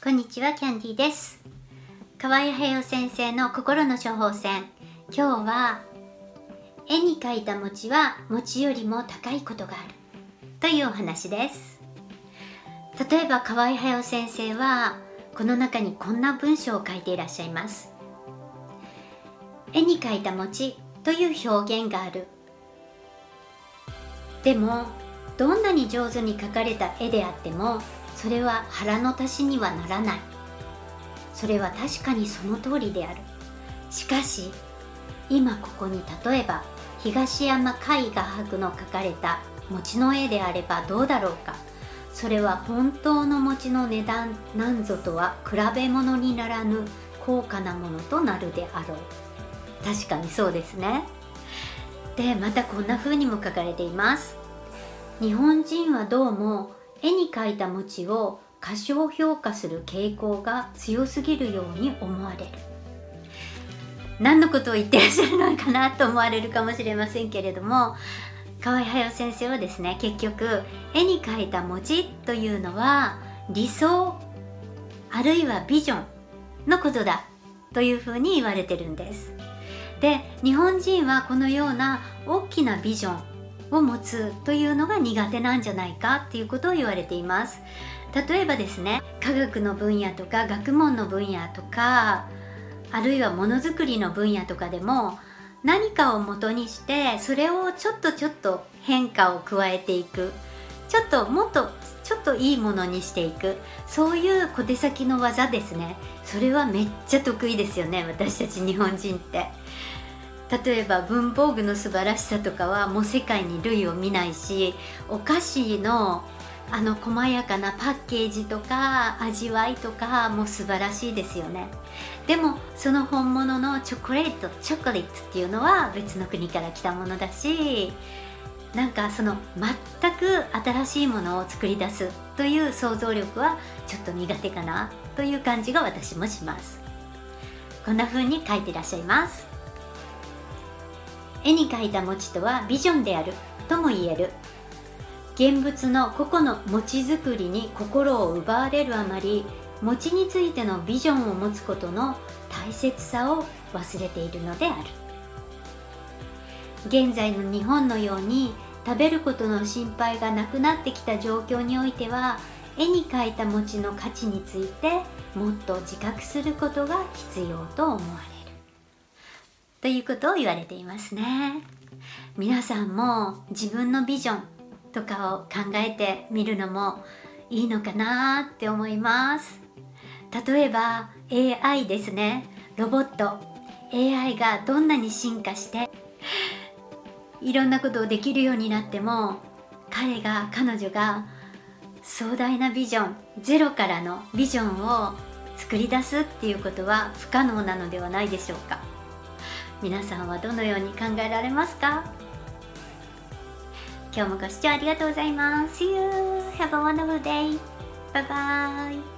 こんにちは、キャンディーです。河合隼先生の心の処方箋。今日は、絵に描いた餅は餅よりも高いことがある。というお話です。例えば、河合隼先生は、この中にこんな文章を書いていらっしゃいます。絵に描いた餅という表現がある。でも、どんなに上手に描かれた絵であっても、それは腹の足しにはならない。それは確かにその通りである。しかし今ここに例えば東山海画伯の描かれた餅の絵であればどうだろうか。それは本当の餅の値段なんぞとは比べ物にならぬ高価なものとなるであろう。確かにそうですね。でまたこんな風にも書かれています。日本人はどうも絵に描いた餅を過小評価する傾向が強すぎるように思われる。何のことを言ってらっしゃるのかなと思われるかもしれませんけれども河合隼先生はですね結局絵に描いた餅というのは理想あるいはビジョンのことだというふうに言われてるんです。で日本人はこのような大きなビジョンを持つというのが苦手なんじゃないかっていうことを言われています。例えばですね科学の分野とか学問の分野とかあるいはものづくりの分野とかでも何かを元にしてそれをちょっとちょっと変化を加えていく。ちょっともっとちょっといいものにしていく。そういう小手先の技ですね。それはめっちゃ得意ですよね私たち日本人って。例えば文房具の素晴らしさとかはもう世界に類を見ないしお菓子のあの細やかなパッケージとか味わいとかも素晴らしいですよね。でもその本物のチョコレートチョコレートっていうのは別の国から来たものだしなんかその全く新しいものを作り出すという想像力はちょっと苦手かなという感じが私もします。こんな風に書いてらっしゃいます。絵に描いた餅とはビジョンであるとも言える。現物の個々の餅作りに心を奪われるあまり餅についてのビジョンを持つことの大切さを忘れているのである。現在の日本のように食べることの心配がなくなってきた状況においては絵に描いた餅の価値についてもっと自覚することが必要と思われる。ということを言われていますね。皆さんも自分のビジョンとかを考えてみるのもいいのかなって思います。例えば AI ですね。ロボット。AI がどんなに進化していろんなことをできるようになっても彼が彼女が壮大なビジョンゼロからのビジョンを作り出すっていうことは不可能なのではないでしょうか。皆さんはどのように考えられますか？今日もご視聴ありがとうございます。See you! Have a wonderful day! Bye bye!